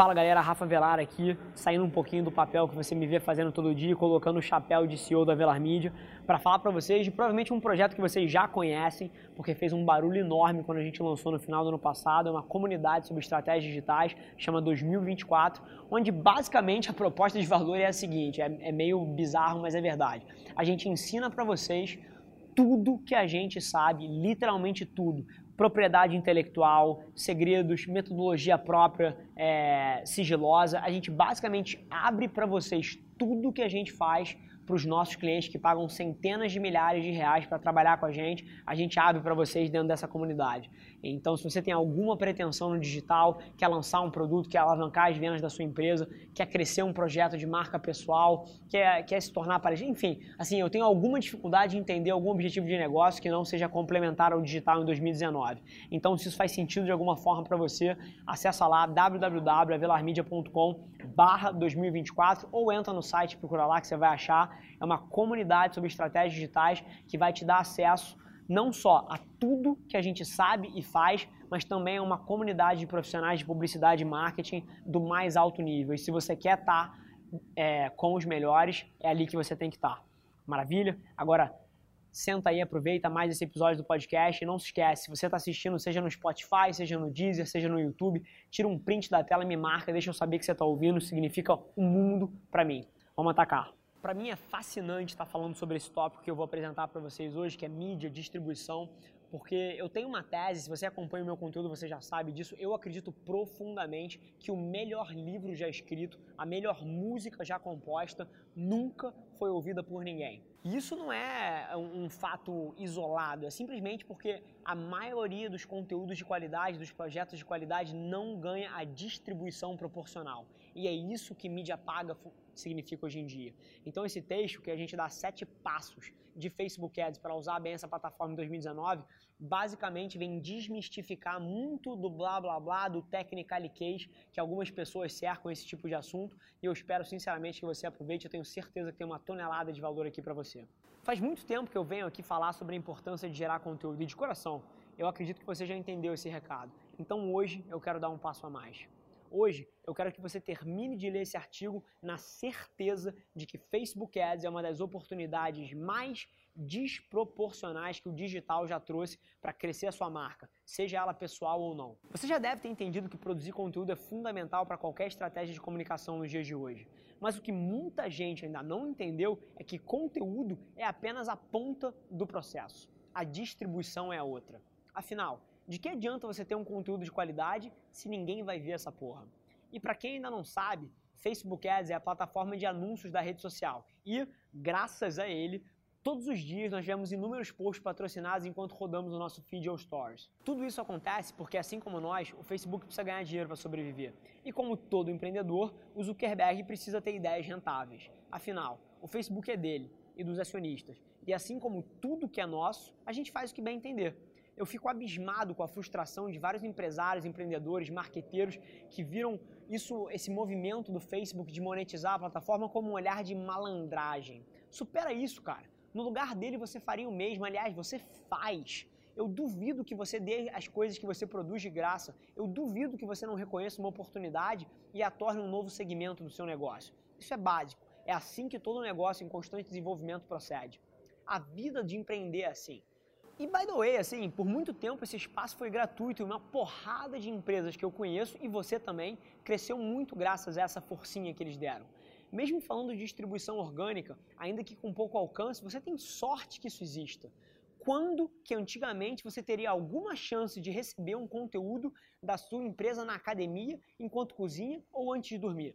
Fala galera, Rafa Velar aqui, saindo um pouquinho do papel que você me vê fazendo todo dia, colocando o chapéu de CEO da Velar Media, para falar para vocês de provavelmente um projeto que vocês já conhecem, porque fez um barulho enorme quando a gente lançou no final do ano passado, é uma comunidade sobre estratégias digitais, chama 2024, onde basicamente a proposta de valor é a seguinte, é, é meio bizarro, mas é verdade. A gente ensina para vocês tudo que a gente sabe, literalmente tudo, propriedade intelectual, segredos, metodologia própria, é, sigilosa. A gente basicamente abre para vocês tudo que a gente faz para os nossos clientes que pagam centenas de milhares de reais para trabalhar com a gente, a gente abre para vocês dentro dessa comunidade. Então, se você tem alguma pretensão no digital, quer lançar um produto, quer alavancar as vendas da sua empresa, quer crescer um projeto de marca pessoal, quer, quer se tornar para enfim, assim, eu tenho alguma dificuldade em entender algum objetivo de negócio que não seja complementar ao digital em 2019. Então, se isso faz sentido de alguma forma para você, acessa lá www.avelarmedia.com barra 2024 ou entra no site, procura lá que você vai achar. É uma comunidade sobre estratégias digitais que vai te dar acesso não só a tudo que a gente sabe e faz, mas também a uma comunidade de profissionais de publicidade e marketing do mais alto nível. E se você quer estar tá, é, com os melhores, é ali que você tem que estar. Tá. Maravilha? Agora, senta aí, aproveita mais esse episódio do podcast e não se esquece, se você está assistindo, seja no Spotify, seja no Deezer, seja no YouTube, tira um print da tela, me marca, deixa eu saber que você está ouvindo, significa um mundo para mim. Vamos atacar. Para mim é fascinante estar falando sobre esse tópico que eu vou apresentar para vocês hoje, que é mídia, distribuição, porque eu tenho uma tese, se você acompanha o meu conteúdo, você já sabe disso. Eu acredito profundamente que o melhor livro já escrito, a melhor música já composta, nunca foi ouvida por ninguém. E isso não é um fato isolado, é simplesmente porque a maioria dos conteúdos de qualidade, dos projetos de qualidade, não ganha a distribuição proporcional. E é isso que mídia paga significa hoje em dia. Então, esse texto que a gente dá sete passos de Facebook Ads para usar bem essa plataforma em 2019, basicamente vem desmistificar muito do blá blá blá, do technical case, que algumas pessoas cercam esse tipo de assunto, e eu espero sinceramente que você aproveite, eu tenho certeza que tem uma tonelada de valor aqui para você. Faz muito tempo que eu venho aqui falar sobre a importância de gerar conteúdo, e de coração, eu acredito que você já entendeu esse recado. Então hoje eu quero dar um passo a mais. Hoje, eu quero que você termine de ler esse artigo na certeza de que Facebook Ads é uma das oportunidades mais desproporcionais que o digital já trouxe para crescer a sua marca, seja ela pessoal ou não. Você já deve ter entendido que produzir conteúdo é fundamental para qualquer estratégia de comunicação nos dias de hoje. Mas o que muita gente ainda não entendeu é que conteúdo é apenas a ponta do processo. A distribuição é a outra. Afinal, de que adianta você ter um conteúdo de qualidade se ninguém vai ver essa porra? E para quem ainda não sabe, Facebook Ads é a plataforma de anúncios da rede social. E, graças a ele, todos os dias nós vemos inúmeros posts patrocinados enquanto rodamos o nosso feed ou stories. Tudo isso acontece porque, assim como nós, o Facebook precisa ganhar dinheiro para sobreviver. E como todo empreendedor, o Zuckerberg precisa ter ideias rentáveis. Afinal, o Facebook é dele e dos acionistas. E assim como tudo que é nosso, a gente faz o que bem entender eu fico abismado com a frustração de vários empresários, empreendedores, marqueteiros que viram isso, esse movimento do Facebook de monetizar a plataforma como um olhar de malandragem. Supera isso, cara. No lugar dele você faria o mesmo, aliás, você faz. Eu duvido que você dê as coisas que você produz de graça. Eu duvido que você não reconheça uma oportunidade e a torne um novo segmento do seu negócio. Isso é básico. É assim que todo negócio em constante desenvolvimento procede. A vida de empreender é assim. E by the way, assim, por muito tempo esse espaço foi gratuito e uma porrada de empresas que eu conheço e você também cresceu muito graças a essa forcinha que eles deram. Mesmo falando de distribuição orgânica, ainda que com pouco alcance, você tem sorte que isso exista. Quando que antigamente você teria alguma chance de receber um conteúdo da sua empresa na academia enquanto cozinha ou antes de dormir?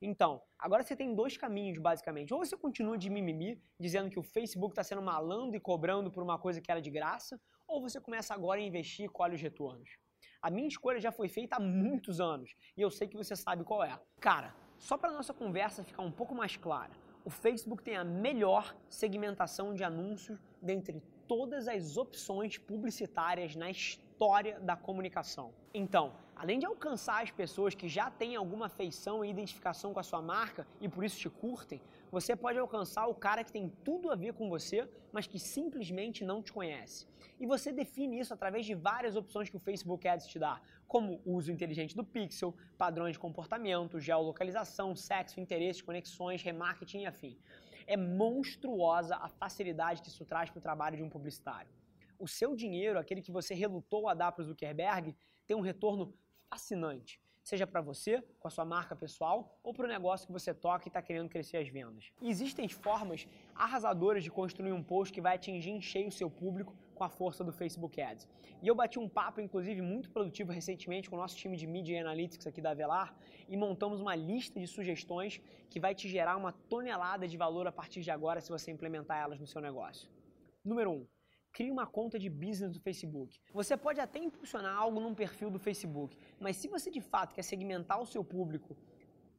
Então, agora você tem dois caminhos, basicamente. Ou você continua de mimimi, dizendo que o Facebook está sendo malandro e cobrando por uma coisa que era de graça, ou você começa agora a investir e colhe os retornos. A minha escolha já foi feita há muitos anos e eu sei que você sabe qual é. Cara, só para nossa conversa ficar um pouco mais clara, o Facebook tem a melhor segmentação de anúncios dentre todas as opções publicitárias na história da comunicação. Então, além de alcançar as pessoas que já têm alguma feição e identificação com a sua marca e por isso te curtem, você pode alcançar o cara que tem tudo a ver com você, mas que simplesmente não te conhece. E você define isso através de várias opções que o Facebook Ads te dá, como uso inteligente do pixel, padrões de comportamento, geolocalização, sexo, interesses, conexões, remarketing e afim. É monstruosa a facilidade que isso traz para o trabalho de um publicitário. O seu dinheiro, aquele que você relutou a dar para o Zuckerberg, tem um retorno fascinante seja para você, com a sua marca pessoal, ou para o negócio que você toca e está querendo crescer as vendas. Existem formas arrasadoras de construir um post que vai atingir em cheio o seu público com a força do Facebook Ads. E eu bati um papo, inclusive, muito produtivo recentemente com o nosso time de Media Analytics aqui da Avelar e montamos uma lista de sugestões que vai te gerar uma tonelada de valor a partir de agora se você implementar elas no seu negócio. Número 1. Um, crie uma conta de business do Facebook. Você pode até impulsionar algo num perfil do Facebook, mas se você de fato quer segmentar o seu público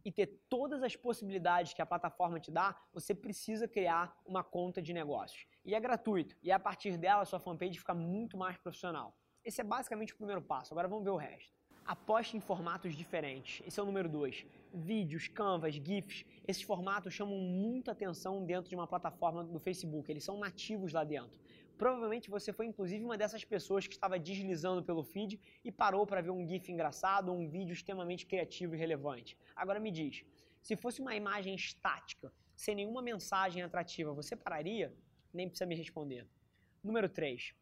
e ter todas as possibilidades que a plataforma te dá, você precisa criar uma conta de negócios. E é gratuito, e a partir dela sua fanpage fica muito mais profissional. Esse é basicamente o primeiro passo, agora vamos ver o resto. Aposte em formatos diferentes. Esse é o número 2. Vídeos, canvas, GIFs. Esses formatos chamam muita atenção dentro de uma plataforma do Facebook. Eles são nativos lá dentro. Provavelmente você foi inclusive uma dessas pessoas que estava deslizando pelo feed e parou para ver um GIF engraçado ou um vídeo extremamente criativo e relevante. Agora me diz, se fosse uma imagem estática, sem nenhuma mensagem atrativa, você pararia? Nem precisa me responder. Número 3.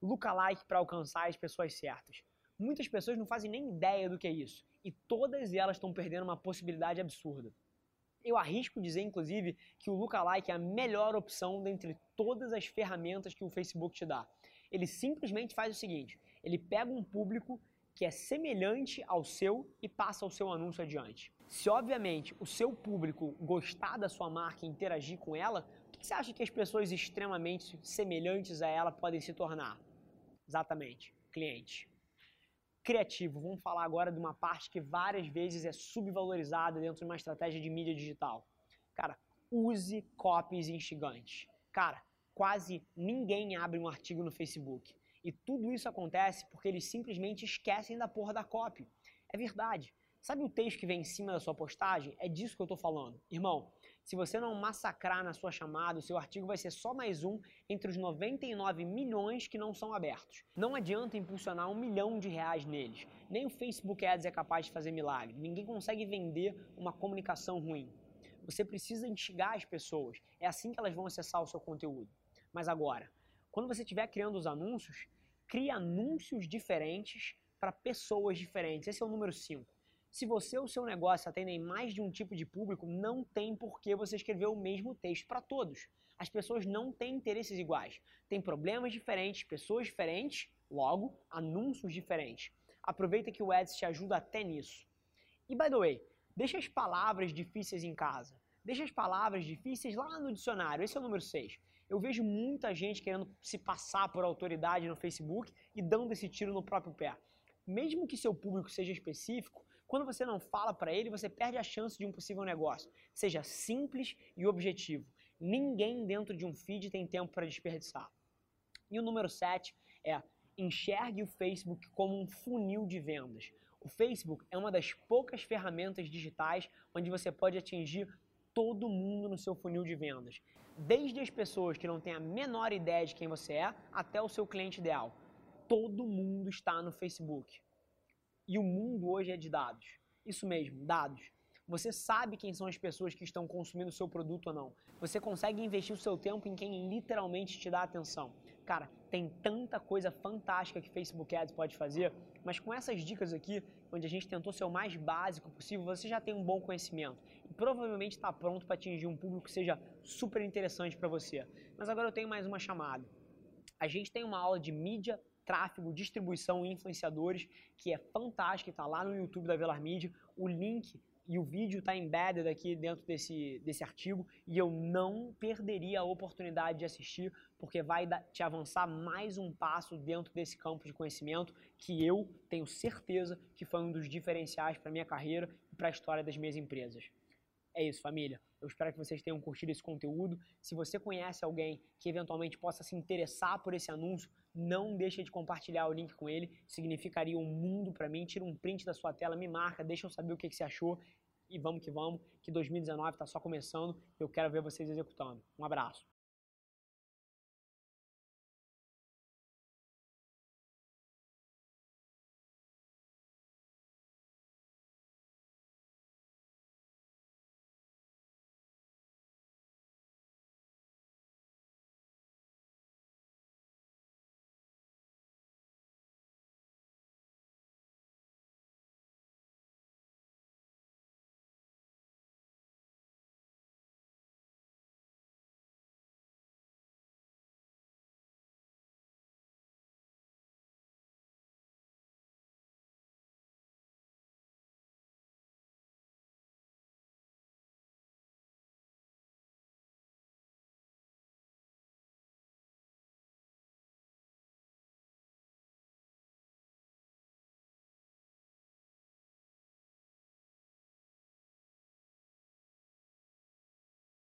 Lookalike para alcançar as pessoas certas. Muitas pessoas não fazem nem ideia do que é isso. E todas elas estão perdendo uma possibilidade absurda. Eu arrisco dizer, inclusive, que o Lookalike é a melhor opção dentre todas as ferramentas que o Facebook te dá. Ele simplesmente faz o seguinte: ele pega um público que é semelhante ao seu e passa o seu anúncio adiante. Se, obviamente, o seu público gostar da sua marca e interagir com ela, o que você acha que as pessoas extremamente semelhantes a ela podem se tornar? Exatamente, clientes criativo. Vamos falar agora de uma parte que várias vezes é subvalorizada dentro de uma estratégia de mídia digital. Cara, use copies instigantes. Cara, quase ninguém abre um artigo no Facebook. E tudo isso acontece porque eles simplesmente esquecem da porra da copy. É verdade. Sabe o texto que vem em cima da sua postagem? É disso que eu estou falando. Irmão, se você não massacrar na sua chamada, o seu artigo vai ser só mais um entre os 99 milhões que não são abertos. Não adianta impulsionar um milhão de reais neles. Nem o Facebook Ads é capaz de fazer milagre. Ninguém consegue vender uma comunicação ruim. Você precisa instigar as pessoas. É assim que elas vão acessar o seu conteúdo. Mas agora, quando você estiver criando os anúncios, crie anúncios diferentes para pessoas diferentes. Esse é o número 5. Se você ou seu negócio atendem mais de um tipo de público, não tem por que você escrever o mesmo texto para todos. As pessoas não têm interesses iguais, têm problemas diferentes, pessoas diferentes, logo, anúncios diferentes. Aproveita que o Ads te ajuda até nisso. E by the way, deixa as palavras difíceis em casa. Deixa as palavras difíceis lá no dicionário. Esse é o número 6. Eu vejo muita gente querendo se passar por autoridade no Facebook e dando esse tiro no próprio pé. Mesmo que seu público seja específico, quando você não fala para ele, você perde a chance de um possível negócio. Seja simples e objetivo. Ninguém dentro de um feed tem tempo para desperdiçar. E o número 7 é enxergue o Facebook como um funil de vendas. O Facebook é uma das poucas ferramentas digitais onde você pode atingir todo mundo no seu funil de vendas. Desde as pessoas que não têm a menor ideia de quem você é, até o seu cliente ideal. Todo mundo está no Facebook. E o mundo hoje é de dados. Isso mesmo, dados. Você sabe quem são as pessoas que estão consumindo o seu produto ou não. Você consegue investir o seu tempo em quem literalmente te dá atenção. Cara, tem tanta coisa fantástica que Facebook Ads pode fazer, mas com essas dicas aqui, onde a gente tentou ser o mais básico possível, você já tem um bom conhecimento e provavelmente está pronto para atingir um público que seja super interessante para você. Mas agora eu tenho mais uma chamada. A gente tem uma aula de mídia tráfego, distribuição e influenciadores, que é fantástico, está lá no YouTube da Velar Media. O link e o vídeo está embedded aqui dentro desse, desse artigo e eu não perderia a oportunidade de assistir, porque vai te avançar mais um passo dentro desse campo de conhecimento que eu tenho certeza que foi um dos diferenciais para minha carreira e para a história das minhas empresas. É isso, família. Eu espero que vocês tenham curtido esse conteúdo. Se você conhece alguém que eventualmente possa se interessar por esse anúncio, não deixe de compartilhar o link com ele. Significaria um mundo para mim. Tira um print da sua tela, me marca, deixa eu saber o que, que você achou. E vamos que vamos, que 2019 está só começando. Eu quero ver vocês executando. Um abraço.